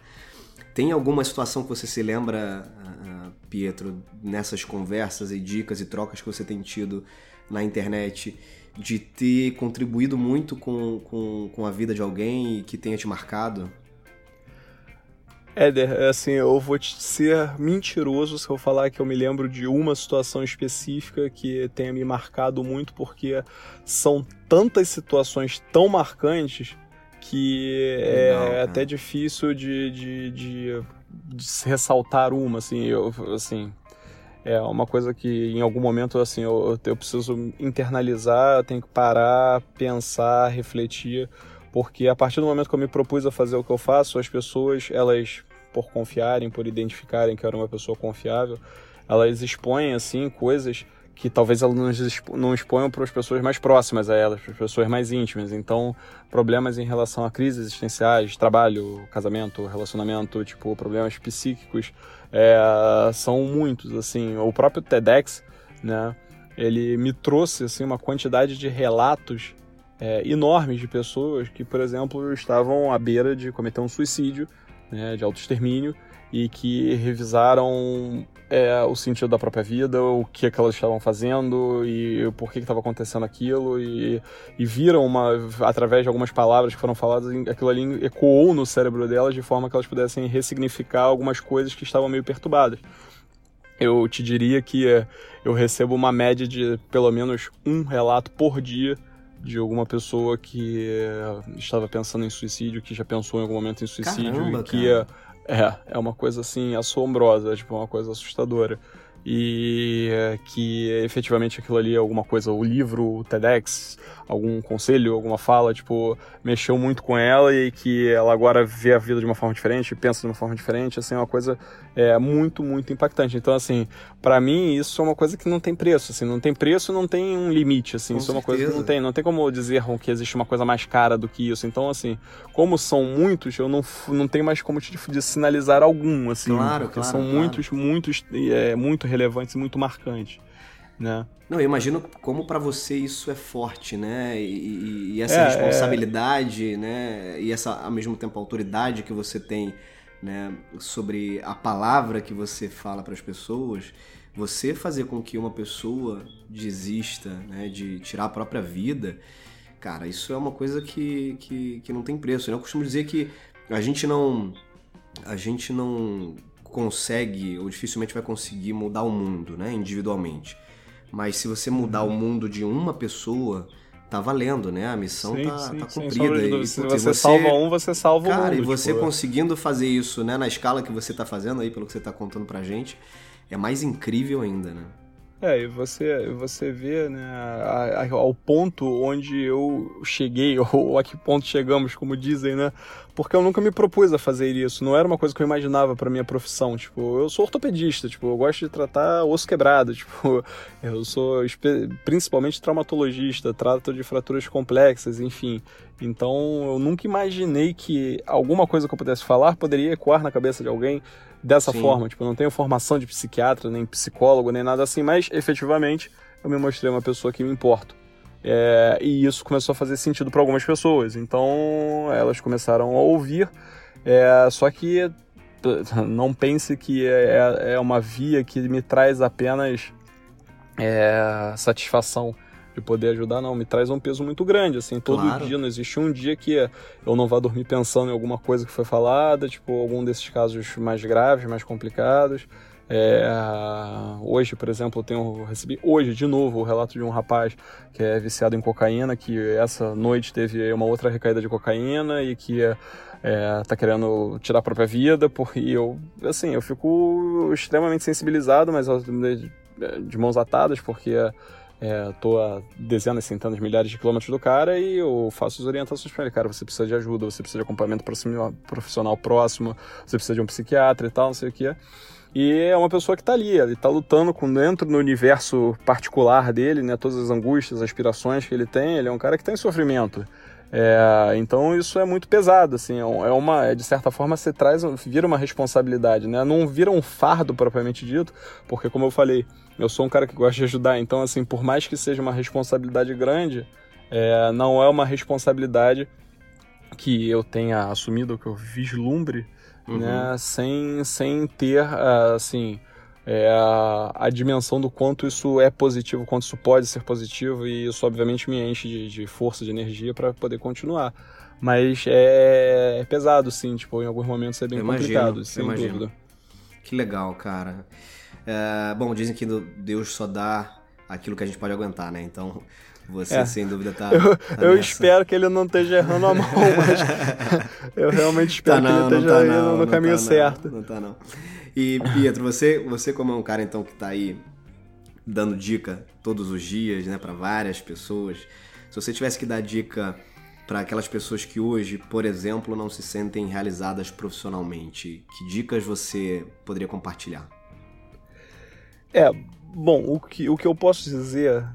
Tem alguma situação que você se lembra, uh, Pietro, nessas conversas e dicas e trocas que você tem tido na internet, de ter contribuído muito com, com, com a vida de alguém e que tenha te marcado? Éder, é assim, eu vou ser mentiroso se eu falar que eu me lembro de uma situação específica que tenha me marcado muito, porque são tantas situações tão marcantes que Legal, é até difícil de, de, de, de, ressaltar uma, assim, eu, assim, é uma coisa que em algum momento, assim, eu, eu preciso internalizar, eu tenho que parar, pensar, refletir, porque a partir do momento que eu me propus a fazer o que eu faço, as pessoas, elas, por confiarem, por identificarem que eu era uma pessoa confiável, elas expõem, assim, coisas que talvez elas não exponham para as pessoas mais próximas a elas, para as pessoas mais íntimas. Então, problemas em relação a crises existenciais, trabalho, casamento, relacionamento, tipo, problemas psíquicos, é, são muitos, assim. O próprio TEDx, né, ele me trouxe, assim, uma quantidade de relatos é, enormes de pessoas que, por exemplo, estavam à beira de cometer um suicídio, né, de autoextermínio, e que revisaram é, o sentido da própria vida, o que, é que elas estavam fazendo e por que estava acontecendo aquilo e, e, viram uma através de algumas palavras que foram faladas, aquilo ali ecoou no cérebro delas de forma que elas pudessem ressignificar algumas coisas que estavam meio perturbadas. Eu te diria que eu recebo uma média de pelo menos um relato por dia de alguma pessoa que estava pensando em suicídio, que já pensou em algum momento em suicídio Caramba, e que é, é, é uma coisa assim assombrosa, tipo, uma coisa assustadora. E é, que efetivamente aquilo ali é alguma coisa, o livro, o TEDx, algum conselho, alguma fala, tipo, mexeu muito com ela e que ela agora vê a vida de uma forma diferente, pensa de uma forma diferente, assim, é uma coisa é, muito, muito impactante. Então, assim, para mim isso é uma coisa que não tem preço, assim, não tem preço, não tem um limite, assim, com isso certeza. é uma coisa que não tem, não tem como dizer que existe uma coisa mais cara do que isso. Então, assim, como são muitos, eu não, não tenho mais como te, te sinalizar algum, assim, claro, porque claro, são claro. muitos, muitos, é, muito relevantes e muito marcantes, né? Não, eu imagino como para você isso é forte, né? E, e essa É, responsabilidade, né? E essa, ao mesmo tempo, autoridade que você tem, né? Sobre a palavra que você fala para as pessoas, você fazer com que uma pessoa desista, né? De tirar a própria vida, cara, isso é uma coisa que, que, que não tem preço. né? Eu costumo dizer que a gente não a gente não consegue ou dificilmente vai conseguir mudar o mundo, né, individualmente. Mas se você mudar o mundo de uma pessoa, tá valendo, né? A missão Sim, tá, sim, tá cumprida. E. Se putz, você, salva um, você salva o Cara, e você tipo, conseguindo fazer isso, né, na escala que você tá fazendo aí, pelo que você tá contando pra gente, é mais incrível ainda, né? É, e você, você vê, né, a- a- ao ponto onde eu cheguei, [laughs] ou a que ponto chegamos, como dizem, né? Porque eu nunca me propus a fazer isso, não era uma coisa que eu imaginava pra minha profissão. Tipo, eu sou ortopedista, tipo, eu gosto de tratar osso quebrado, [laughs] tipo, eu sou principalmente traumatologista, trato de fraturas complexas, enfim. Então, eu nunca imaginei que alguma coisa que eu pudesse falar poderia ecoar na cabeça de alguém dessa Sim. forma. Tipo, eu não tenho formação de psiquiatra, nem psicólogo, nem nada assim, mas efetivamente eu me mostrei uma pessoa que me importo. É, e isso começou a fazer sentido para algumas pessoas. Então elas começaram a ouvir. É, só que [laughs] não pense que é, é uma via que me traz apenas é, satisfação de poder ajudar, não. Me traz um peso muito grande. Assim, todo Claro. dia, não existe um dia que eu não vá dormir pensando em alguma coisa que foi falada, tipo, algum desses casos mais graves, mais complicados. É, hoje, por exemplo, eu tenho recebi hoje de novo o relato de um rapaz que é viciado em cocaína, que essa noite teve uma outra recaída de cocaína e que é, tá querendo tirar a própria vida, porque eu, assim, eu fico extremamente sensibilizado, mas de, de mãos atadas, porque é, tô a dezenas, centenas, milhares de quilômetros do cara e eu faço as orientações para ele. Cara, você precisa de ajuda, você precisa de acompanhamento profissional próximo, você precisa de um psiquiatra e tal, não sei o que. E é uma pessoa que tá ali, ele tá lutando com dentro do universo particular dele, né? Todas as angústias, aspirações que ele tem. Ele é um cara que tá em sofrimento. É, então isso é muito pesado, assim, é é uma, é, de certa forma você traz, vira uma responsabilidade, né? Não vira um fardo propriamente dito, porque como eu falei, eu sou um cara que gosta de ajudar, então assim, por mais que seja uma responsabilidade grande, é, não é uma responsabilidade que eu tenha assumido, que eu vislumbre, Uhum. né, sem, sem ter, ah, assim, é, a, dimensão do quanto isso é positivo, quanto isso pode ser positivo, e isso obviamente me enche de, de força, de energia para poder continuar. Mas é, é pesado, sim, tipo, em alguns momentos é bem Eu complicado, sem imagino. dúvida. Que legal, cara. É, bom, dizem que Deus só dá aquilo que a gente pode aguentar, né? Então, você É. sem dúvida tá. [laughs] Eu, tá eu espero que ele não esteja errando a mão, [laughs] mas eu realmente espero Tá que não, ele não esteja tá indo não, no não caminho tá não, certo. Não tá não. E Pietro, você, você como é um cara então que tá aí dando dica todos os dias, né, para várias pessoas. Se você tivesse que dar dica para aquelas pessoas que hoje, por exemplo, não se sentem realizadas profissionalmente, que dicas você poderia compartilhar? É, bom, o que, o que eu posso dizer,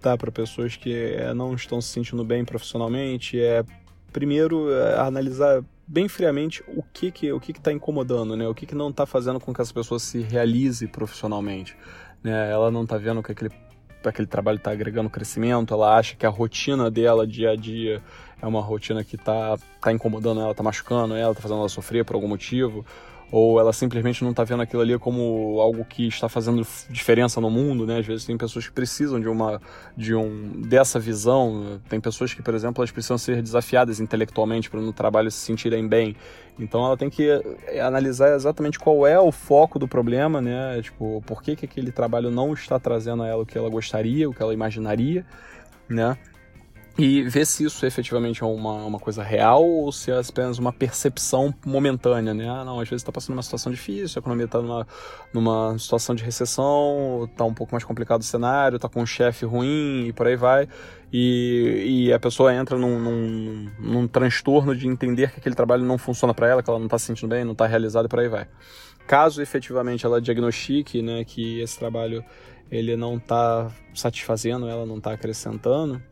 tá, para pessoas que é, não estão se sentindo bem profissionalmente é, primeiro, é, analisar bem friamente o que que o que que está incomodando, né? O que que não está fazendo com que essa pessoa se realize profissionalmente, né? Ela não está vendo que aquele aquele trabalho está agregando crescimento, ela acha que a rotina dela dia a dia é uma rotina que está tá incomodando ela, está machucando ela, está fazendo ela sofrer por algum motivo, ou ela simplesmente não está vendo aquilo ali como algo que está fazendo diferença no mundo, né? Às vezes tem pessoas que precisam de uma de um dessa visão, tem pessoas que, por exemplo, elas precisam ser desafiadas intelectualmente para no trabalho se sentirem bem. Então ela tem que eh, analisar exatamente qual é o foco do problema, né? Tipo, por que, que aquele trabalho não está trazendo a ela o que ela gostaria, o que ela imaginaria, né? E ver se isso efetivamente é uma, uma coisa real ou se é apenas uma percepção momentânea, né? Ah, não, às vezes está passando uma situação difícil, a economia está numa, numa situação de recessão, está um pouco mais complicado o cenário, está com um chefe ruim e por aí vai. E, e a pessoa entra num, num, num transtorno de entender que aquele trabalho não funciona para ela, que ela não está se sentindo bem, não está realizada e por aí vai. Caso efetivamente ela diagnostique né, que esse trabalho ele não está satisfazendo, ela não está acrescentando,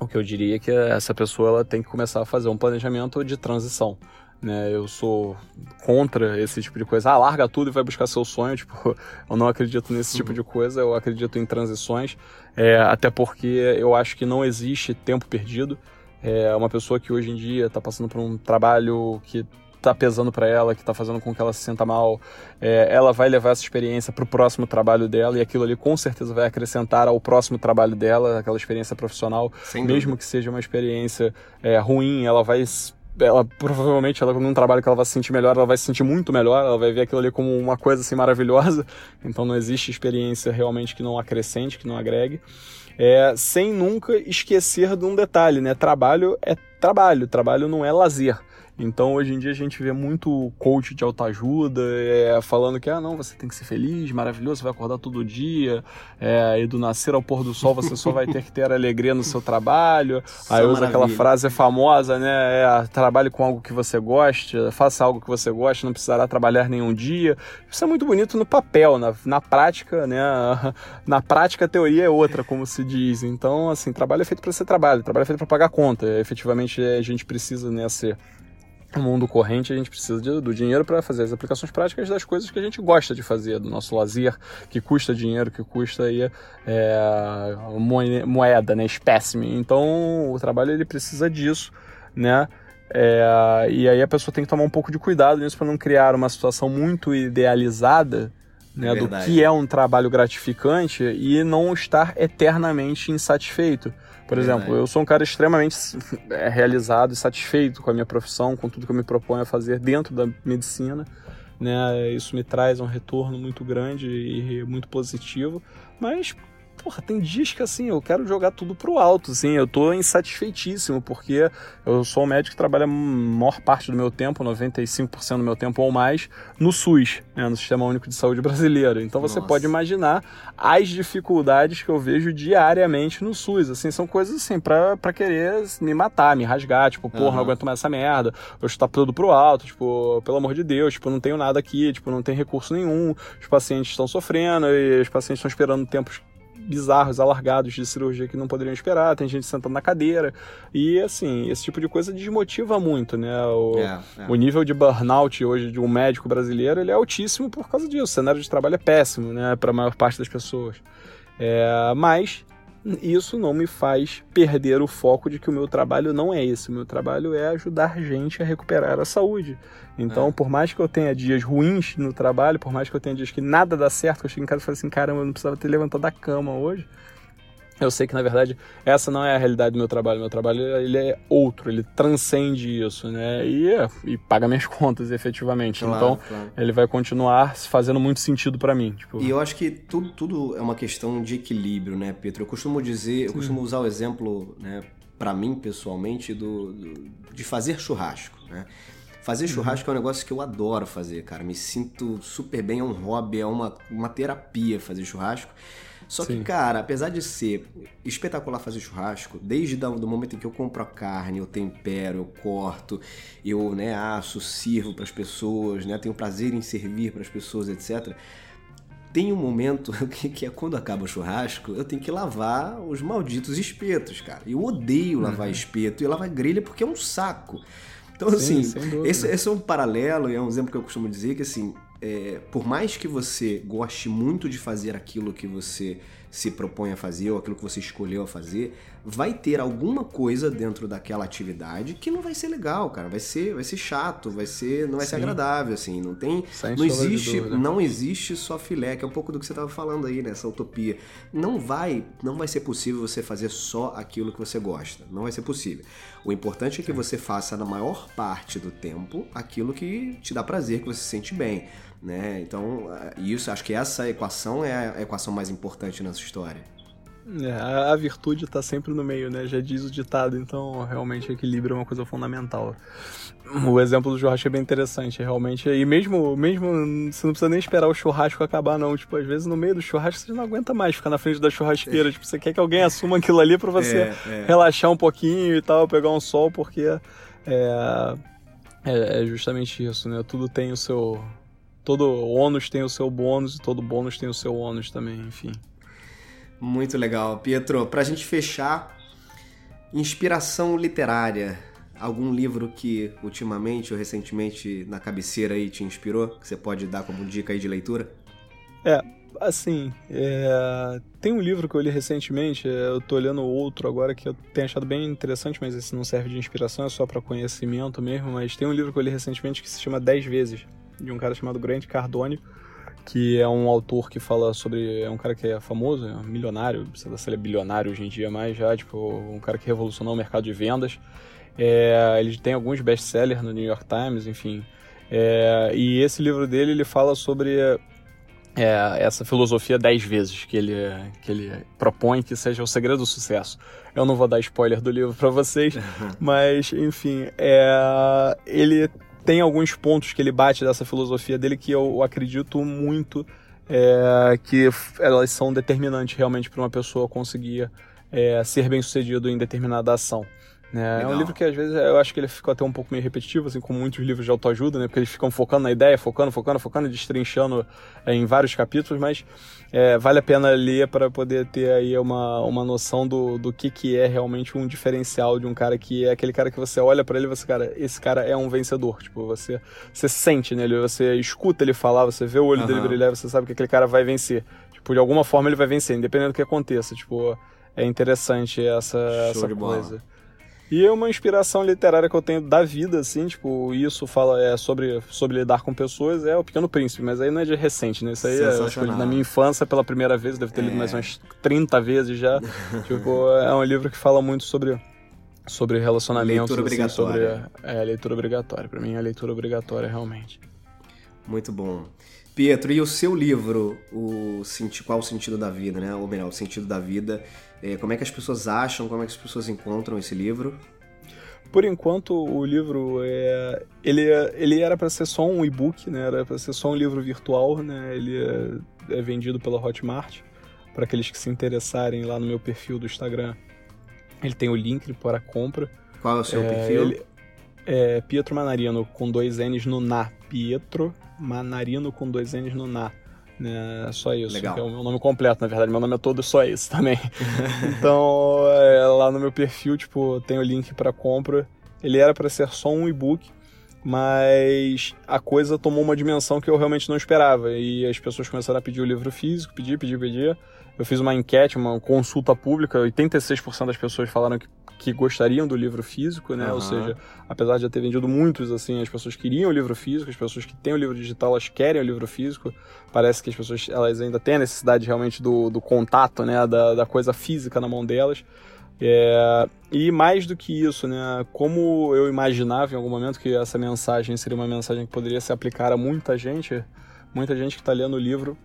o que eu diria é que essa pessoa ela tem que começar a fazer um planejamento de transição. Né? Eu sou contra esse tipo de coisa. Ah, larga tudo e vai buscar seu sonho. [laughs] Tipo, eu não acredito nesse tipo de coisa. Eu acredito em transições. É, até porque eu acho que não existe tempo perdido. É uma pessoa que hoje em dia está passando por um trabalho que está pesando para ela, que está fazendo com que ela se sinta mal, é, ela vai levar essa experiência para o próximo trabalho dela e aquilo ali com certeza vai acrescentar ao próximo trabalho dela, aquela experiência profissional, Sem mesmo dúvida. que seja uma experiência é, ruim, ela vai ela provavelmente ela num trabalho que ela vai se sentir melhor, ela vai se sentir muito melhor, ela vai ver aquilo ali como uma coisa assim maravilhosa. [laughs] Então não existe experiência realmente que não acrescente, que não agregue. É, sem nunca esquecer de um detalhe, né? Trabalho é trabalho, trabalho não é lazer. Então, hoje em dia, a gente vê muito coach de autoajuda é, falando que, ah, não, você tem que ser feliz, maravilhoso, você vai acordar todo dia, é, e do nascer ao pôr do sol você só vai ter que ter alegria no seu trabalho. Aí usa aquela frase famosa, né? É, trabalhe com algo que você goste, faça algo que você goste, não precisará trabalhar nenhum dia. Isso é muito bonito no papel, na, na prática, né? [laughs] Na prática, a teoria é outra, como se diz. Então, assim, trabalho é feito para ser trabalho, trabalho é feito para pagar conta. Efetivamente, a gente precisa, né, ser no mundo corrente a gente precisa de, do dinheiro para fazer as aplicações práticas das coisas que a gente gosta de fazer, do nosso lazer, que custa dinheiro, que custa aí, é, moeda, né, espécime. Então o trabalho ele precisa disso, né? É, e aí a pessoa tem que tomar um pouco de cuidado nisso para não criar uma situação muito idealizada né, do que é um trabalho gratificante e não estar eternamente insatisfeito. Por é exemplo, eu sou um cara extremamente é, realizado e satisfeito com a minha profissão, com tudo que eu me proponho a fazer dentro da medicina. Né? Isso me traz um retorno muito grande e muito positivo, mas porra, tem dias que assim, eu quero jogar tudo pro alto, assim, eu tô insatisfeitíssimo, porque eu sou um médico que trabalha a maior parte do meu tempo, 95% do meu tempo ou mais, no SUS, né, no Sistema Único de Saúde Brasileiro. Então você Nossa. pode imaginar as dificuldades que eu vejo diariamente no SUS, assim, são coisas assim, pra, pra querer me matar, me rasgar, tipo, porra, uhum. não aguento mais essa merda, eu estou tudo pro alto, tipo, pelo amor de Deus, tipo, não tenho nada aqui, tipo, não tem recurso nenhum, os pacientes estão sofrendo e os pacientes estão esperando tempos bizarros, alargados de cirurgia que não poderiam esperar, tem gente sentando na cadeira. E assim, esse tipo de coisa desmotiva muito, né? O, é, é. o nível de burnout hoje de um médico brasileiro ele é altíssimo por causa disso. O cenário de trabalho é péssimo, né? Para a maior parte das pessoas. É, mas isso não me faz perder o foco de que o meu trabalho não é esse. O meu trabalho é ajudar gente a recuperar a saúde. Então, é. por mais que eu tenha dias ruins no trabalho, por mais que eu tenha dias que nada dá certo, que eu chego em casa e falo assim, caramba, eu não precisava ter levantado da cama hoje. Eu sei que, na verdade, essa não é a realidade do meu trabalho. Meu trabalho, ele é outro, ele transcende isso, né? E, e paga minhas [laughs] contas, efetivamente. Claro, então, claro. ele vai continuar fazendo muito sentido para mim. Tipo... E eu acho que tudo, tudo é uma questão de equilíbrio, né, Pedro? Eu costumo dizer, eu costumo usar o exemplo, né, para mim, pessoalmente, do, do, de fazer churrasco, né? Fazer uhum. churrasco uhum. é um negócio que eu adoro fazer, cara. Me sinto super bem, é um hobby, é uma, uma terapia fazer churrasco. Só Sim. que, cara, apesar de ser espetacular fazer churrasco, desde do momento em que eu compro a carne, eu tempero, eu corto, eu né, asso, sirvo para as pessoas, né, tenho prazer em servir para as pessoas, etc. Tem um momento [laughs] que, é quando acaba o churrasco, eu tenho que lavar os malditos espetos, cara. Eu odeio lavar uhum. espeto e lavar grelha porque é um saco. Então, Sim, assim, esse, esse, é um paralelo e é um exemplo que eu costumo dizer que, assim, é, por mais que você goste muito de fazer aquilo que você se propõe a fazer ou aquilo que você escolheu a fazer, vai ter alguma coisa dentro daquela atividade que não vai ser legal, cara. Vai ser, vai ser chato, vai ser, não vai Sim. ser agradável, assim. Não tem, Sem não existe, não existe só filé, que é um pouco do que você estava falando aí nessa utopia. Não vai, não vai ser possível você fazer só aquilo que você gosta. Não vai ser possível. O importante é que você faça na maior parte do tempo aquilo que te dá prazer, que você se sente bem. Né? Então, isso acho que essa equação é a equação mais importante nessa história. É, a, virtude está sempre no meio, né? Já diz o ditado, então realmente equilíbrio é uma coisa fundamental. O exemplo do churrasco é bem interessante, realmente. E mesmo, mesmo você não precisa nem esperar o churrasco acabar, não. Tipo, às vezes no meio do churrasco você não aguenta mais ficar na frente da churrasqueira. É. Tipo, você quer que alguém assuma aquilo ali para você é, é. relaxar um pouquinho e tal, pegar um sol, porque é, é, é justamente isso, né? Tudo tem o seu, todo ônus tem o seu bônus e todo bônus tem o seu ônus também, enfim. Muito legal. Pietro, pra gente fechar, inspiração literária. Algum livro que ultimamente ou recentemente na cabeceira aí te inspirou? Que você pode dar como dica aí de leitura? É, assim, é... tem um livro que eu li recentemente, é, eu tô olhando outro agora que eu tenho achado bem interessante, mas esse não serve de inspiração, é só para conhecimento mesmo, mas tem um livro que eu li recentemente que se chama Dez Vezes, de um cara chamado Grant Cardone, que é um autor que fala sobre. É um cara que é famoso, é um milionário, sei lá se ele é bilionário hoje em dia, mas já, tipo, um cara que revolucionou o mercado de vendas. É, ele tem alguns best-sellers no New York Times, enfim. É, e esse livro dele, ele fala sobre é, essa filosofia dez vezes que ele, que ele propõe que seja o segredo do sucesso. Eu não vou dar spoiler do livro para vocês, [laughs] mas, enfim, é, ele tem alguns pontos que ele bate dessa filosofia dele que eu acredito muito é, que elas são determinantes realmente para uma pessoa conseguir é, ser bem sucedido em determinada ação. É, é, um livro que às vezes eu acho que ele ficou até um pouco meio repetitivo, assim como muitos livros de autoajuda, né? Porque eles ficam focando na ideia, focando, focando, focando, destrinchando é, em vários capítulos, mas é, vale a pena ler para poder ter aí uma, uma noção do, do que, que é realmente um diferencial de um cara que é aquele cara que você olha para ele e você, cara, esse cara é um vencedor. Tipo, você, você sente nele, você escuta ele falar, você vê o olho uhum. dele brilhar, você sabe que aquele cara vai vencer. Tipo, de alguma forma ele vai vencer, independente do que aconteça. Tipo, é interessante essa, essa coisa. Bola. E é uma inspiração literária que eu tenho da vida, assim, tipo, isso fala é, sobre, sobre lidar com pessoas, é o Pequeno Príncipe, mas aí não é de recente, né? Isso aí é, acho que na minha infância, pela primeira vez, deve ter lido é. mais umas 30 vezes já. [laughs] tipo, é um livro que fala muito sobre sobre relacionamentos, leitura assim, obrigatória. sobre é, leitura obrigatória. Para mim é leitura obrigatória realmente. Muito bom. Pietro, e o seu livro, o qual o sentido da vida, né? Ou melhor, o sentido da vida é, como é que as pessoas acham, como é que as pessoas encontram esse livro? Por enquanto, o livro é, ele, ele era para ser só um e-book, né? Era para ser só um livro virtual, né? Ele é, é vendido pela Hotmart para aqueles que se interessarem lá no meu perfil do Instagram. Ele tem o link para compra. Qual é o seu é, perfil? Ele, é Pietro Manarino com dois N's no na. Pietro Manarino com dois N's no na. Né? Só isso, Legal. que é o meu nome completo, na verdade. Meu nome é todo só isso também. [laughs] então, é, lá no meu perfil, tipo, tem o link para compra. Ele era para ser só um e-book, mas a coisa tomou uma dimensão que eu realmente não esperava. E as pessoas começaram a pedir o livro físico, pedir, pedir, pedir. Eu fiz uma enquete, uma consulta pública, 86% das pessoas falaram que que gostariam do livro físico, né? Uhum. Ou seja, apesar de já ter vendido muitos, assim, as pessoas queriam o livro físico, as pessoas que têm o livro digital, elas querem o livro físico. Parece que as pessoas, elas ainda têm a necessidade realmente do, do contato, né? Da, da coisa física na mão delas. É, e mais do que isso, né? Como eu imaginava em algum momento que essa mensagem seria uma mensagem que poderia se aplicar a muita gente, muita gente que está lendo o livro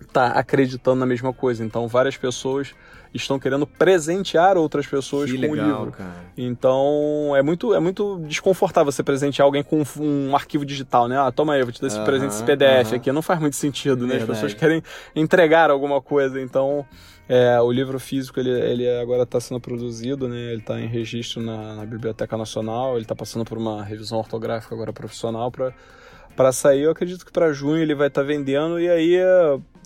está acreditando na mesma coisa. Então, várias pessoas estão querendo presentear outras pessoas que com legal, o livro. Cara. Então é muito, é muito desconfortável você presentear alguém com um arquivo digital, né? Ah, toma aí, eu vou te dar esse uh -huh, presente, esse PDF uh -huh. aqui. Não faz muito sentido, né? As pessoas querem entregar alguma coisa, então. É, o livro físico ele, ele agora está sendo produzido, né? ele está em registro na, na Biblioteca Nacional, ele está passando por uma revisão ortográfica agora profissional para para sair. Eu acredito que para junho ele vai estar tá vendendo e aí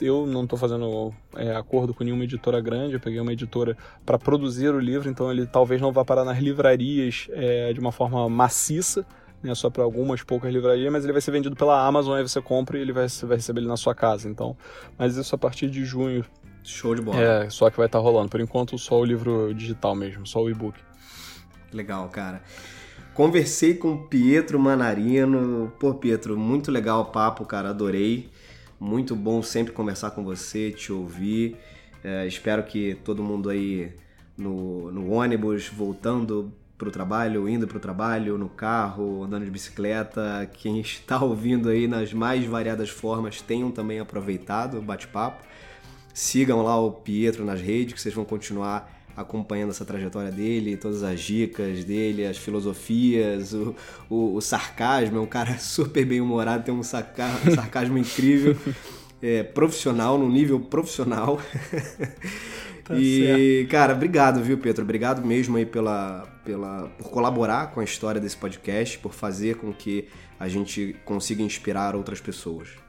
eu não estou fazendo é, acordo com nenhuma editora grande. Eu peguei uma editora para produzir o livro, então ele talvez não vá parar nas livrarias é, de uma forma maciça. Né, só para algumas poucas livrarias, mas ele vai ser vendido pela Amazon, aí você compra e ele vai, vai receber ele na sua casa. Então, mas isso a partir de junho. Show de bola. É, só que vai estar tá rolando. Por enquanto, só o livro digital mesmo, só o e-book. Legal, cara. Conversei com o Pietro Manarino. Pô, Pietro, muito legal o papo, cara, adorei. Muito bom sempre conversar com você, te ouvir. É, espero que todo mundo aí no, no ônibus, voltando para o trabalho, indo para o trabalho, no carro, andando de bicicleta, quem [laughs] está ouvindo aí nas mais variadas formas, tenham também aproveitado o bate-papo. Sigam lá o Pietro nas redes, que vocês vão continuar acompanhando essa trajetória dele, todas as dicas dele, as filosofias, o, o, o sarcasmo. É um cara [laughs] super bem humorado, tem um, um sarcasmo incrível, [laughs] é, profissional, no nível profissional. [laughs] Tá e, certo. cara, obrigado, viu, Pedro? Obrigado mesmo aí pela, pela, por colaborar com a história desse podcast, por fazer com que a gente consiga inspirar outras pessoas.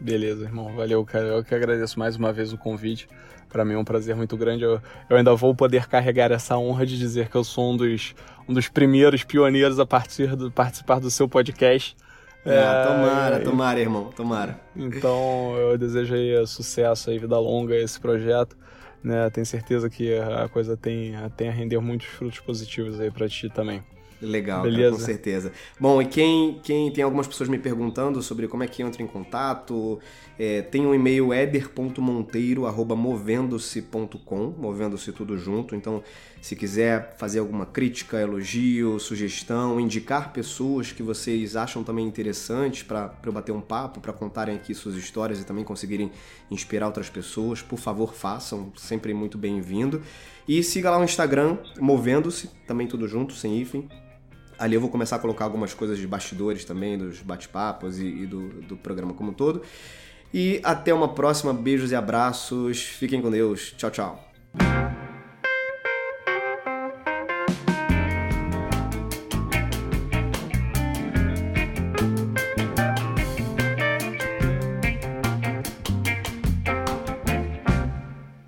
Beleza, irmão. Valeu, cara. Eu que agradeço mais uma vez o convite. Para mim é um prazer muito grande. Eu, eu, ainda vou poder carregar essa honra de dizer que eu sou um dos, um dos primeiros pioneiros a partir do, participar do seu podcast. É, é, tomara, tomara, irmão, tomara. Então eu desejo aí sucesso aí, vida longa a esse projeto. Né? Tenho certeza que a coisa tem, tem a render muitos frutos positivos aí para ti também. Legal. Cara, com certeza. Bom, e quem, quem tem algumas pessoas me perguntando sobre como é que entra em contato, é, tem o um e-mail eder.monteiro.movendo-se.com, movendo-se tudo junto. Então, Se quiser fazer alguma crítica, elogio, sugestão, indicar pessoas que vocês acham também interessantes para eu bater um papo, para contarem aqui suas histórias e também conseguirem inspirar outras pessoas, por favor, façam, sempre muito bem-vindo. E siga lá no Instagram, Movendo-se, também tudo junto, sem hífen. Ali eu vou começar a colocar algumas coisas de bastidores também, dos bate-papos e, e do, do programa como um todo. E até uma próxima. Beijos e abraços. Fiquem com Deus. Tchau, tchau.